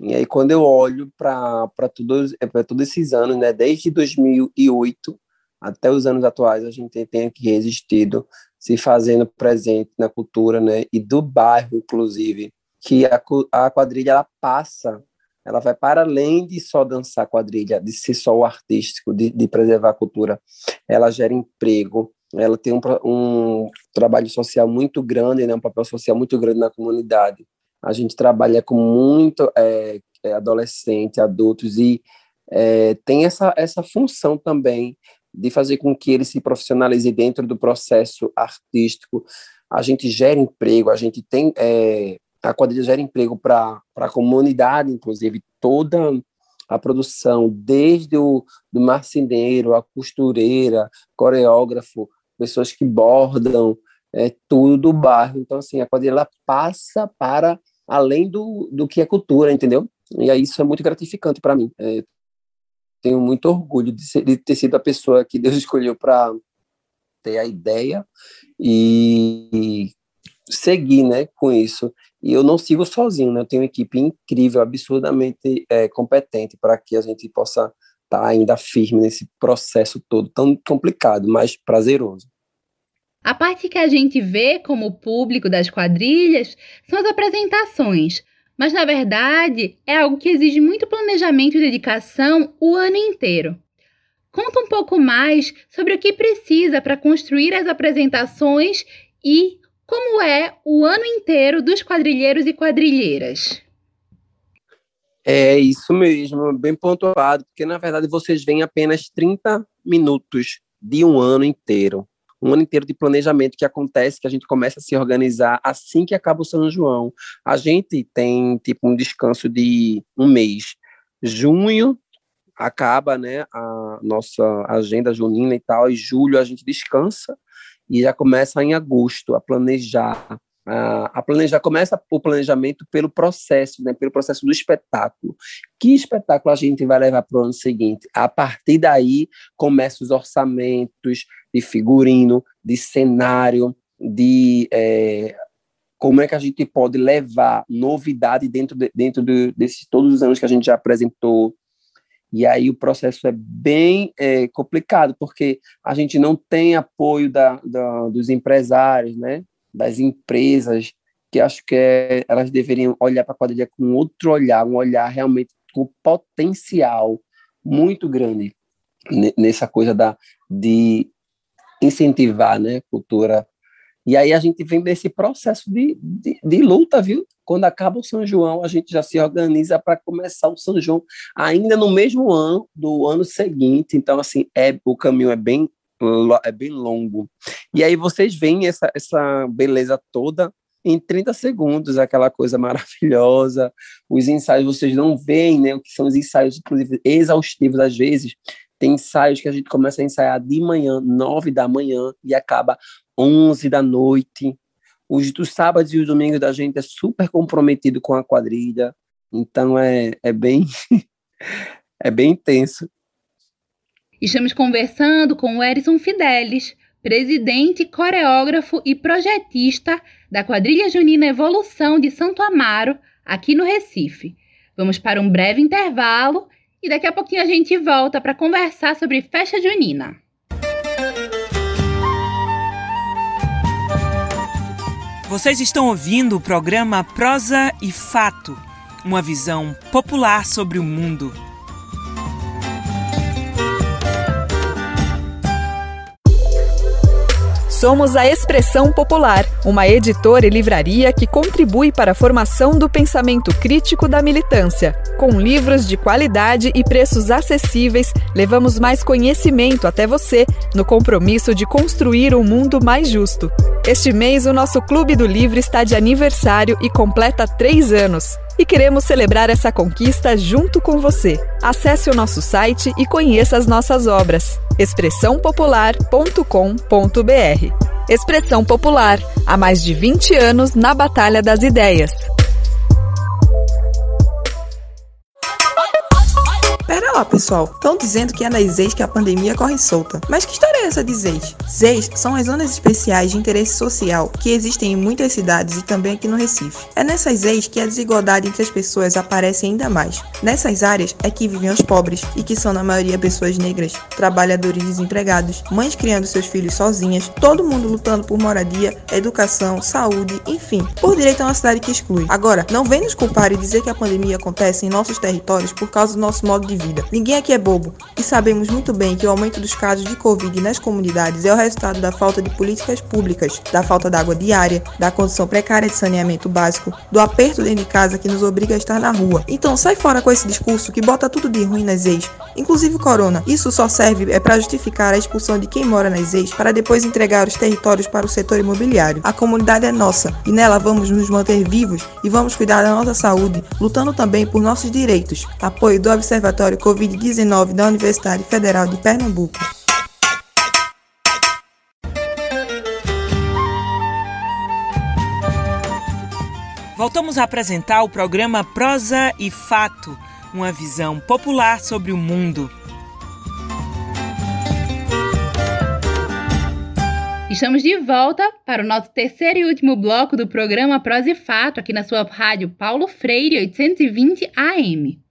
E aí, quando eu olho para todos, todos esses anos, né, desde 2008 até os anos atuais, a gente tem aqui resistido, se fazendo presente na cultura, né, e do bairro, inclusive, que a, a quadrilha ela passa, ela vai para além de só dançar quadrilha, de ser só o artístico, de, de preservar a cultura. Ela gera emprego, ela tem um, um trabalho social muito grande, né, um papel social muito grande na comunidade. A gente trabalha com muito é, é adolescente, adultos, e é, tem essa, essa função também de fazer com que ele se profissionalize dentro do processo artístico. A gente gera emprego, a gente tem. É, a quadrilha gera emprego para a comunidade, inclusive, toda a produção, desde o do marceneiro, a costureira, coreógrafo, pessoas que bordam, é, tudo do bairro. Então, assim, a quadrilha passa para além do, do que é cultura, entendeu? E aí isso é muito gratificante para mim. É, tenho muito orgulho de, ser, de, ter sido a pessoa que Deus (laughs) escolheu para ter a ideia e seguir né, com isso. E eu não sigo sozinho, né? eu tenho uma equipe incrível, absurdamente é, competente para que a gente possa estar tá ainda firme nesse processo todo tão complicado, mas prazeroso. A parte que a gente vê como público das quadrilhas são as apresentações, mas na verdade é algo que exige muito planejamento e dedicação o ano inteiro. Conta um pouco mais sobre o que precisa para construir as apresentações e como é o ano inteiro dos quadrilheiros e quadrilheiras. É isso mesmo, bem pontuado, porque na verdade vocês veem apenas 30 minutos de um ano inteiro um ano inteiro de planejamento que acontece, que a gente começa a se organizar assim que acaba o São João. A gente tem tipo um descanso de um mês. Junho acaba, né, a nossa agenda junina e tal, e julho a gente descansa e já começa em agosto a planejar a, planejar começa o planejamento pelo processo, né, pelo processo do espetáculo. Que espetáculo a gente vai levar para o ano seguinte? A partir daí começam os orçamentos, de figurino, de cenário, de é, como é que a gente pode levar novidade dentro, de, dentro de, desses todos os anos que a gente já apresentou. E aí o processo é bem é, complicado, porque a gente não tem apoio da, da, dos empresários, né? Das empresas, que acho que é, elas deveriam olhar para a quadrilha com outro olhar, um olhar realmente com potencial muito grande nessa coisa da, de incentivar né, cultura. E aí a gente vem desse processo de, de, de, luta, viu? Quando acaba o São João, a gente já se organiza para começar o São João ainda no mesmo ano do ano seguinte. Então, assim, é, o caminho é bem, é bem longo. E aí vocês veem essa, essa beleza toda em 30 segundos, aquela coisa maravilhosa. Os ensaios vocês não veem, né? O que são os ensaios, inclusive, exaustivos às vezes. Tem ensaios que a gente começa a ensaiar de manhã, nove da manhã, e acaba onze da noite. Os dos sábados e os domingos da gente é super comprometido com a quadrilha. Então é, é bem (laughs) é bem intenso. Estamos conversando com o Erison Fidelis, presidente, coreógrafo e projetista da quadrilha junina Evolução de Santo Amaro, aqui no Recife. Vamos para um breve intervalo e daqui a pouquinho a gente volta para conversar sobre festa junina. Vocês estão ouvindo o programa Prosa e Fato, uma visão popular sobre o mundo. Somos a Expressão Popular, uma editora e livraria que contribui para a formação do pensamento crítico da militância. Com livros de qualidade e preços acessíveis, levamos mais conhecimento até você, no compromisso de construir um mundo mais justo. Este mês, o nosso Clube do Livro está de aniversário e completa três anos e queremos celebrar essa conquista junto com você. Acesse o nosso site e conheça as nossas obras. expressãopopular.com.br Expressão Popular, há mais de 20 anos na Batalha das Ideias. Pera lá, pessoal, estão dizendo que é nas ZEIS que a pandemia corre solta. Mas que história é essa de ZEIS? ZEIS são as zonas especiais de interesse social que existem em muitas cidades e também aqui no Recife. É nessas ZEIS que a desigualdade entre as pessoas aparece ainda mais. Nessas áreas é que vivem os pobres e que são na maioria pessoas negras, trabalhadores desempregados, mães criando seus filhos sozinhas, todo mundo lutando por moradia, educação, saúde, enfim, por direito a uma cidade que exclui. Agora, não vem nos culpar e dizer que a pandemia acontece em nossos territórios por causa do nosso modo de vida. Ninguém aqui é bobo e sabemos muito bem que o aumento dos casos de Covid nas comunidades é o resultado da falta de políticas públicas, da falta de água diária, da condição precária de saneamento básico, do aperto dentro de casa que nos obriga a estar na rua. Então sai fora com esse discurso que bota tudo de ruim nas ex, inclusive corona. Isso só serve é para justificar a expulsão de quem mora nas ex para depois entregar os territórios para o setor imobiliário. A comunidade é nossa e nela vamos nos manter vivos e vamos cuidar da nossa saúde, lutando também por nossos direitos. Apoio do Observatório Covid-19 da Universidade Federal de Pernambuco. Voltamos a apresentar o programa Prosa e Fato, uma visão popular sobre o mundo. Estamos de volta para o nosso terceiro e último bloco do programa Prosa e Fato, aqui na sua rádio Paulo Freire 820 AM.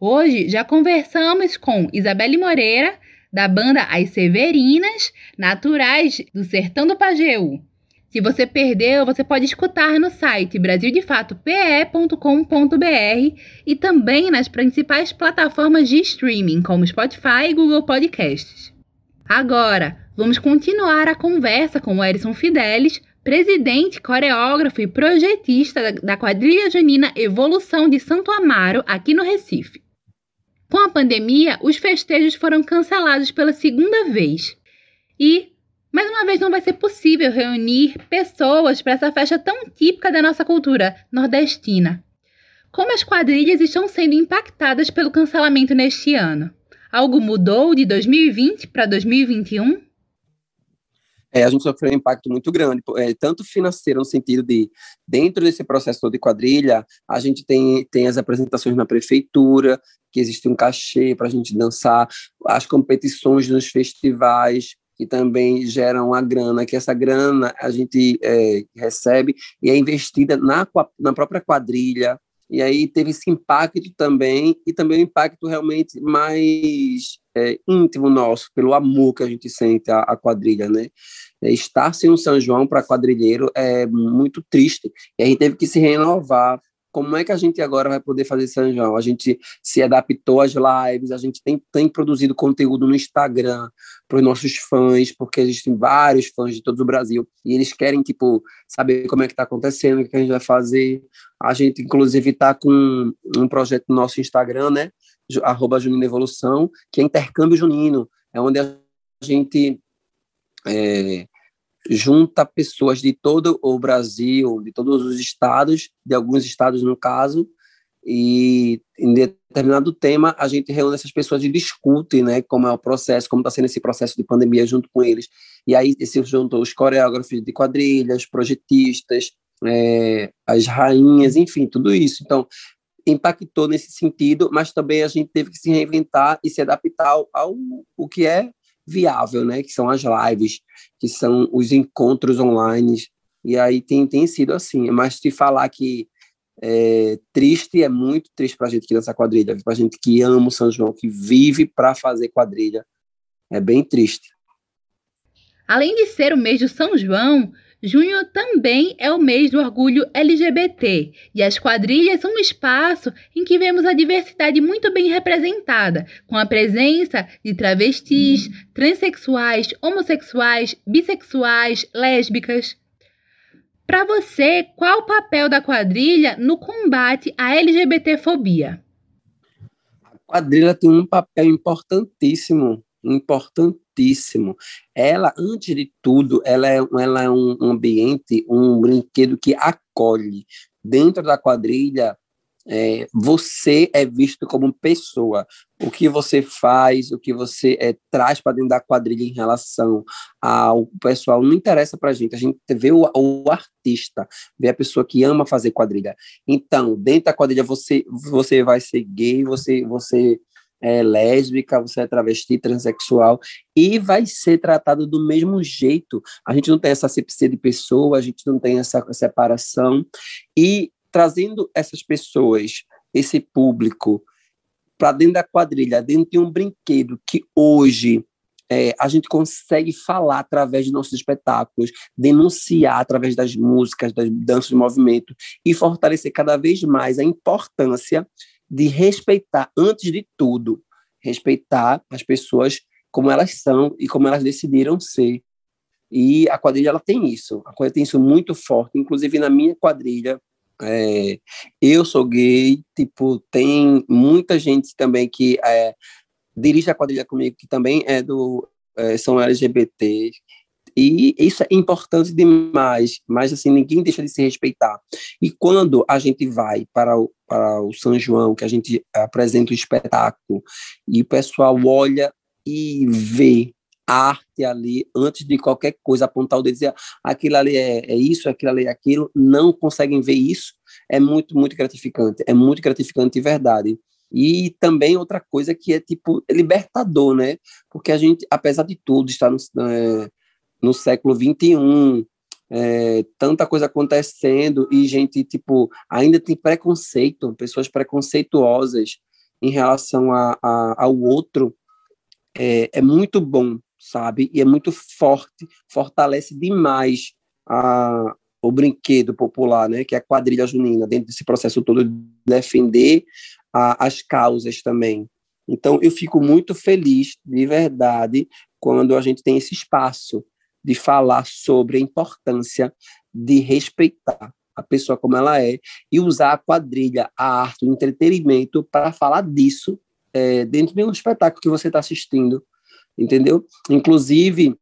Hoje já conversamos com Isabelle Moreira, da banda As Severinas, naturais do Sertão do Pajeú. Se você perdeu, você pode escutar no site brasildefatope.com.br e também nas principais plataformas de streaming, como Spotify e Google Podcasts. Agora, vamos continuar a conversa com o Erison Fidelis, presidente, coreógrafo e projetista da quadrilha junina Evolução de Santo Amaro, aqui no Recife. Com a pandemia, os festejos foram cancelados pela segunda vez. E, mais uma vez, não vai ser possível reunir pessoas para essa festa tão típica da nossa cultura nordestina. Como as quadrilhas estão sendo impactadas pelo cancelamento neste ano? Algo mudou de 2020 para 2021? É, a gente sofreu um impacto muito grande, é, tanto financeiro no sentido de, dentro desse processo de quadrilha, a gente tem, tem as apresentações na prefeitura, que existe um cachê para a gente dançar, as competições nos festivais, que também geram a grana, que essa grana a gente é, recebe e é investida na, na própria quadrilha, e aí teve esse impacto também, e também um impacto realmente mais é, íntimo nosso, pelo amor que a gente sente à, à quadrilha, né? É, estar sem um São João para quadrilheiro é muito triste, e a gente teve que se renovar. Como é que a gente agora vai poder fazer São João? A gente se adaptou às lives, a gente tem, tem produzido conteúdo no Instagram para os nossos fãs, porque existem vários fãs de todo o Brasil, e eles querem, tipo, saber como é que está acontecendo, o que a gente vai fazer. A gente, inclusive, está com um projeto no nosso Instagram, né? arroba Junino Evolução, que é intercâmbio junino, é onde a gente é, junta pessoas de todo o Brasil, de todos os estados, de alguns estados no caso, e em determinado tema a gente reúne essas pessoas e discute, né, como é o processo, como está sendo esse processo de pandemia junto com eles. E aí se juntam os coreógrafos de quadrilhas, projetistas, é, as rainhas, enfim, tudo isso. Então, impactou nesse sentido, mas também a gente teve que se reinventar e se adaptar ao, ao o que é viável, né? Que são as lives, que são os encontros online. E aí tem, tem sido assim. Mas se falar que é triste, é muito triste para a gente que dança quadrilha, para a gente que ama o São João, que vive para fazer quadrilha. É bem triste. Além de ser o mês do São João, Junho também é o mês do orgulho LGBT e as quadrilhas são um espaço em que vemos a diversidade muito bem representada, com a presença de travestis, transexuais, homossexuais, bissexuais, lésbicas. Para você, qual o papel da quadrilha no combate à LGBTfobia? A quadrilha tem um papel importantíssimo, importantíssimo importantíssimo. Ela, antes de tudo, ela é, ela é um ambiente, um brinquedo que acolhe. Dentro da quadrilha, é, você é visto como pessoa. O que você faz, o que você é, traz para dentro da quadrilha em relação ao pessoal, não interessa para a gente. A gente vê o, o, artista, vê a pessoa que ama fazer quadrilha. Então, dentro da quadrilha, você, você vai ser gay, você, você é lésbica, você é travesti, transexual, e vai ser tratado do mesmo jeito. A gente não tem essa sepsia de pessoa, a gente não tem essa separação, e trazendo essas pessoas, esse público, para dentro da quadrilha, dentro de um brinquedo que hoje é, a gente consegue falar através de nossos espetáculos, denunciar através das músicas, das danças de movimento e fortalecer cada vez mais a importância de respeitar, antes de tudo, respeitar as pessoas como elas são e como elas decidiram ser. E a quadrilha ela tem isso, a quadrilha tem isso muito forte. Inclusive na minha quadrilha, é, eu sou gay, tipo, tem muita gente também que é, dirige a quadrilha comigo, que também é do é, são LGBT, e isso é importante demais, mas assim, ninguém deixa de se respeitar. E quando a gente vai para o, para o São João, que a gente apresenta o espetáculo, e o pessoal olha e vê arte ali, antes de qualquer coisa, apontar o dedo e dizer aquilo ali é, é isso, aquilo ali é aquilo, não conseguem ver isso, é muito, muito gratificante, é muito gratificante de verdade. E também outra coisa que é tipo libertador, né? Porque a gente, apesar de tudo, está no, é, no século XXI, é, tanta coisa acontecendo e gente, tipo, ainda tem preconceito, pessoas preconceituosas em relação a, a ao outro, é, é muito bom, sabe? E é muito forte, fortalece demais a, o brinquedo popular, né? Que é a quadrilha junina, dentro desse processo todo de defender a, as causas também. Então, eu fico muito feliz, de verdade, quando a gente tem esse espaço de falar sobre a importância de respeitar a pessoa como ela é e usar a quadrilha, a arte, o entretenimento para falar disso é, dentro de um espetáculo que você está assistindo, entendeu? Inclusive,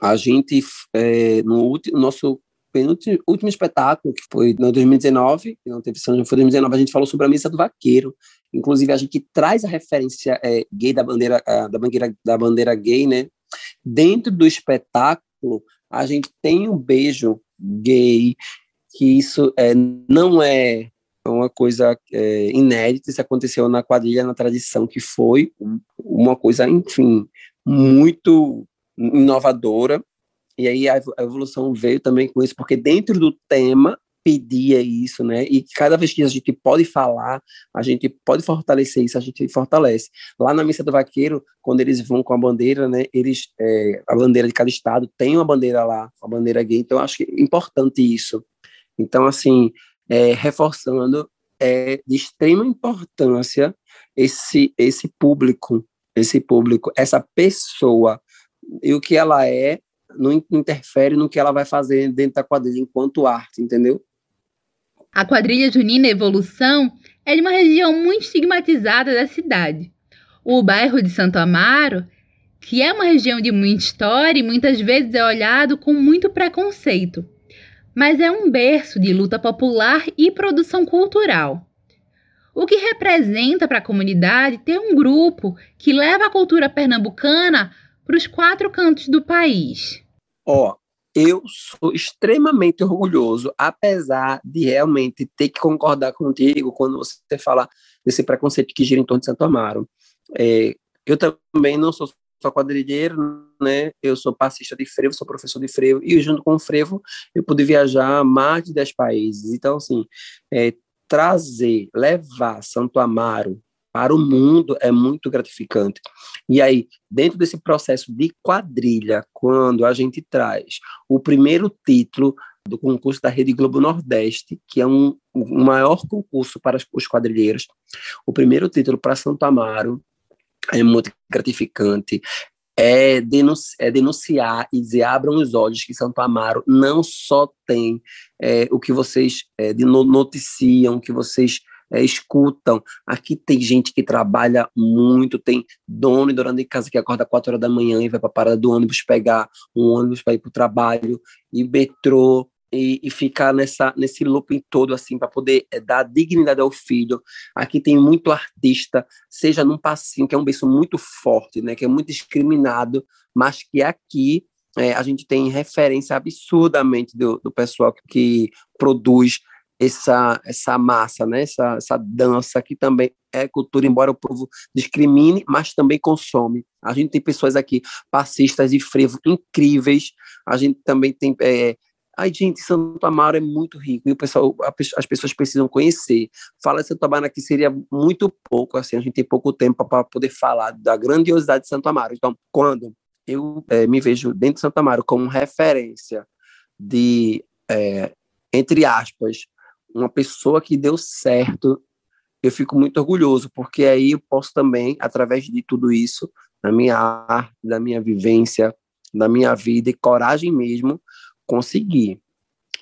a gente, é, no último, nosso penúltimo último espetáculo, que foi em 2019, que não teve São foi 2019, a gente falou sobre a missa do vaqueiro. Inclusive, a gente traz a referência é, gay da bandeira, da, bandeira, da bandeira gay, né? Dentro do espetáculo, a gente tem um beijo gay, que isso é, não é uma coisa é, inédita, isso aconteceu na quadrilha, na tradição, que foi uma coisa, enfim, muito inovadora, e aí a evolução veio também com isso, porque dentro do tema pedia isso, né? E cada vez que a gente pode falar, a gente pode fortalecer isso, a gente fortalece. Lá na missa do vaqueiro, quando eles vão com a bandeira, né? Eles, é, a bandeira de cada estado tem uma bandeira lá, a bandeira gay. Então, acho que é importante isso. Então, assim, é, reforçando, é de extrema importância esse esse público, esse público, essa pessoa e o que ela é não interfere no que ela vai fazer dentro da quadrilha enquanto arte, entendeu? A quadrilha junina Evolução é de uma região muito estigmatizada da cidade. O bairro de Santo Amaro, que é uma região de muita história e muitas vezes é olhado com muito preconceito, mas é um berço de luta popular e produção cultural. O que representa para a comunidade ter um grupo que leva a cultura pernambucana para os quatro cantos do país? Ó, eu sou extremamente orgulhoso, apesar de realmente ter que concordar contigo quando você fala desse preconceito que gira em torno de Santo Amaro. É, eu também não sou só quadrilheiro, né? Eu sou passista de frevo, sou professor de frevo, e junto com o frevo eu pude viajar a mais de 10 países. Então, assim, é, trazer, levar Santo Amaro para o mundo é muito gratificante. E aí, dentro desse processo de quadrilha, quando a gente traz o primeiro título do concurso da Rede Globo Nordeste, que é um, maior concurso para os quadrilheiros, o primeiro título para Santo Amaro é muito gratificante. É, denunci é, denunciar e dizer abram os olhos que Santo Amaro não só tem é, o que vocês é, noticiam, que vocês é, escutam. Aqui tem gente que trabalha muito, tem dono e dona de casa que acorda 4 horas da manhã e vai para a parada do ônibus pegar um ônibus para ir para o trabalho, e metrô, e, e, ficar nessa, nesse looping todo, assim, para poder é, dar dignidade ao filho. Aqui tem muito artista, seja num passinho, que é um berço muito forte, né, que é muito discriminado, mas que aqui é, a gente tem referência absurdamente do, do pessoal que, que produz essa, essa massa, né? essa, essa dança que também é cultura, embora o povo discrimine, mas também consome. A gente tem pessoas aqui, passistas e frevo incríveis. A gente também tem. É, Ai, gente, Santo Amaro é muito rico e o pessoal, as pessoas precisam conhecer. Fala de Santo Amaro aqui seria muito pouco, assim, a gente tem pouco tempo para poder falar da grandiosidade de Santo Amaro. Então, quando eu é, me vejo dentro de Santo Amaro como referência de, é, entre aspas, uma pessoa que deu certo, eu fico muito orgulhoso, porque aí eu posso também, através de tudo isso, da minha arte, da minha vivência, da minha vida e coragem mesmo, conseguir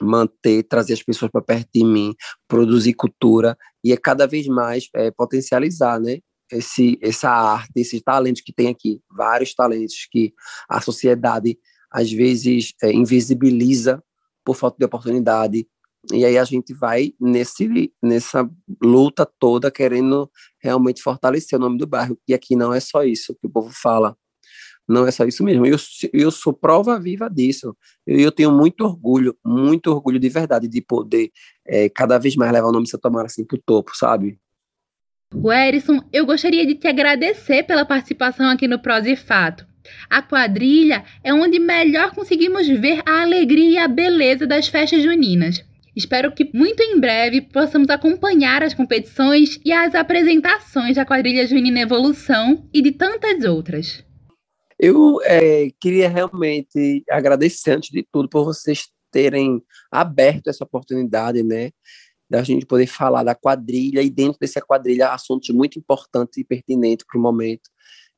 manter, trazer as pessoas para perto de mim, produzir cultura e é cada vez mais é, potencializar, né? Esse, essa arte, esses talentos que tem aqui, vários talentos que a sociedade às vezes é, invisibiliza por falta de oportunidade, e aí a gente vai nesse, nessa luta toda querendo realmente fortalecer o nome do bairro. E aqui não é só isso que o povo fala. Não é só isso mesmo. Eu, eu sou prova viva disso. Eu, eu tenho muito orgulho, muito orgulho de verdade de poder é, cada vez mais levar o nome de Santa Mara assim pro topo, sabe? O Erison, eu gostaria de te agradecer pela participação aqui no Prosa e Fato. A quadrilha é onde melhor conseguimos ver a alegria e a beleza das festas juninas. Espero que muito em breve possamos acompanhar as competições e as apresentações da quadrilha Junina Evolução e de tantas outras. Eu é, queria realmente agradecer, antes de tudo, por vocês terem aberto essa oportunidade, né? Da gente poder falar da quadrilha e dentro dessa quadrilha assuntos muito importantes e pertinentes para o momento.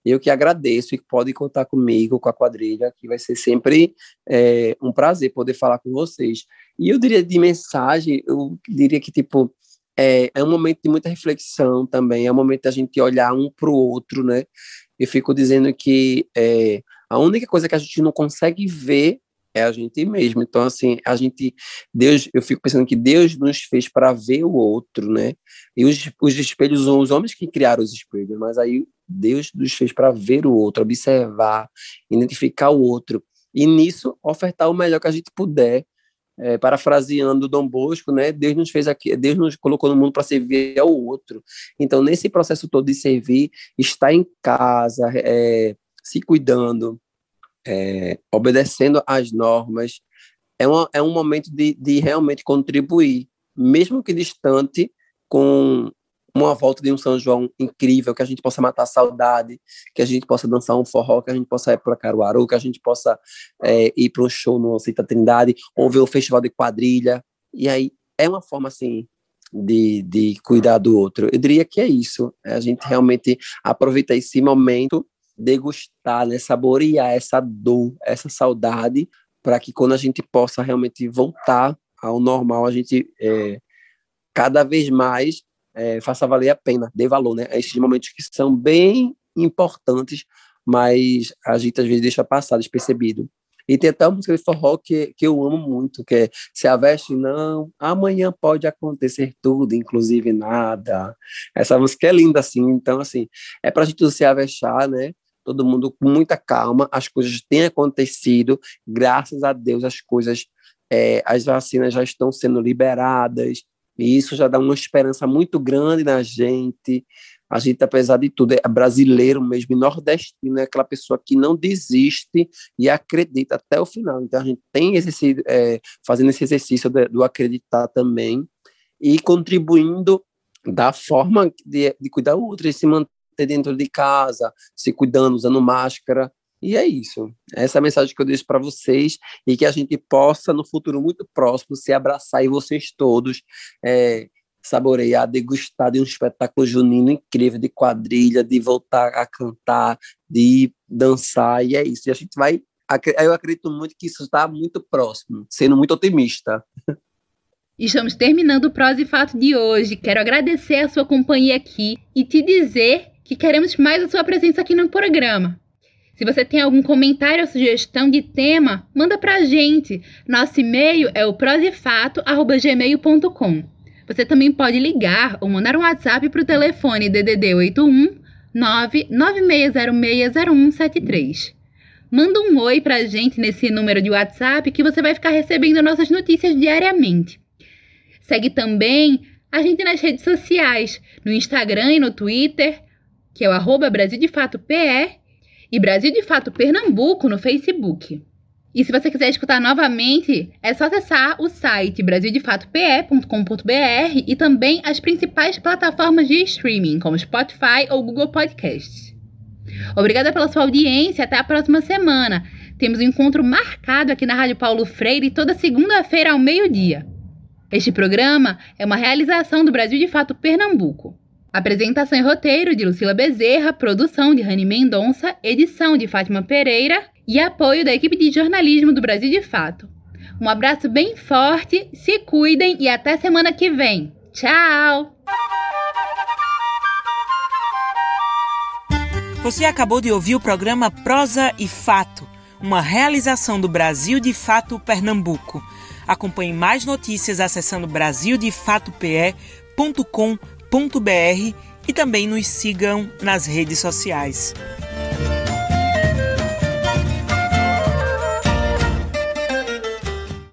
Eu que agradeço e pode contar comigo, com a quadrilha, que vai ser sempre é, um prazer poder falar com vocês. E eu diria de mensagem, eu diria que, tipo, é, é um momento de muita reflexão também, é um momento da gente olhar um para o outro, né? Eu fico dizendo que é, a única coisa que a gente não consegue ver é a gente mesmo. Então, assim, a gente, Deus, eu fico pensando que Deus nos fez para ver o outro, né? E os, os espelhos são os homens que criaram os espelhos, mas aí Deus nos fez para ver o outro, observar, identificar o outro. E nisso, ofertar o melhor que a gente puder. É, parafraseando Dom Bosco, né? Deus nos fez aqui, Deus nos colocou no mundo para servir ao outro. Então, nesse processo todo de servir, estar em casa, é, se cuidando, é, obedecendo às normas, é, uma, é um momento de, de realmente contribuir, mesmo que distante, com uma volta de um São João incrível, que a gente possa matar a saudade, que a gente possa dançar um forró, que a gente possa ir para Caruaru, que a gente possa é, ir para um show no Cita Trindade, ou ver o festival de quadrilha. E aí é uma forma assim de, de cuidar do outro. Eu diria que é isso. É a gente realmente aproveitar esse momento degustar, né, saborear essa dor, essa saudade, para que quando a gente possa realmente voltar ao normal, a gente é, cada vez mais é, faça valer a pena, dê valor, né? Esses momentos que são bem importantes, mas a gente às vezes deixa passar despercebido. E tem até uma música de forró que, que eu amo muito, que é Se a veste não, amanhã pode acontecer tudo, inclusive nada. Essa música é linda, assim. Então, assim, é para a gente se avexar, né? Todo mundo com muita calma, as coisas têm acontecido, graças a Deus as coisas, é, as vacinas já estão sendo liberadas, e isso já dá uma esperança muito grande na gente. A gente, apesar de tudo, é brasileiro mesmo, nordestino, é aquela pessoa que não desiste e acredita até o final. Então, a gente tem esse, é, fazendo esse exercício do, do acreditar também e contribuindo da forma de, de cuidar do outro, e se manter dentro de casa, se cuidando, usando máscara. E é isso. Essa é a mensagem que eu deixo para vocês e que a gente possa, no futuro muito próximo, se abraçar e vocês todos é, saborear, degustar de um espetáculo junino incrível de quadrilha, de voltar a cantar, de dançar. E é isso. E a gente vai. Eu acredito muito que isso está muito próximo, sendo muito otimista. Estamos terminando o Prós e Fato de hoje. Quero agradecer a sua companhia aqui e te dizer que queremos mais a sua presença aqui no programa. Se você tem algum comentário ou sugestão de tema, manda pra gente. Nosso e-mail é o prosifato@gmail.com. Você também pode ligar ou mandar um WhatsApp para o telefone DDD 81 996060173. Manda um oi pra gente nesse número de WhatsApp que você vai ficar recebendo nossas notícias diariamente. Segue também a gente nas redes sociais, no Instagram e no Twitter, que é o arroba Brasil de Fato PE, e Brasil de Fato Pernambuco no Facebook. E se você quiser escutar novamente, é só acessar o site brasildefatope.com.br e também as principais plataformas de streaming, como Spotify ou Google Podcasts. Obrigada pela sua audiência, até a próxima semana. Temos um encontro marcado aqui na Rádio Paulo Freire toda segunda-feira ao meio-dia. Este programa é uma realização do Brasil de Fato Pernambuco. Apresentação e roteiro de Lucila Bezerra, produção de Rani Mendonça, edição de Fátima Pereira e apoio da equipe de jornalismo do Brasil de Fato. Um abraço bem forte, se cuidem e até semana que vem. Tchau! Você acabou de ouvir o programa Prosa e Fato, uma realização do Brasil de Fato Pernambuco. Acompanhe mais notícias acessando brasildefatope.com.br e também nos sigam nas redes sociais.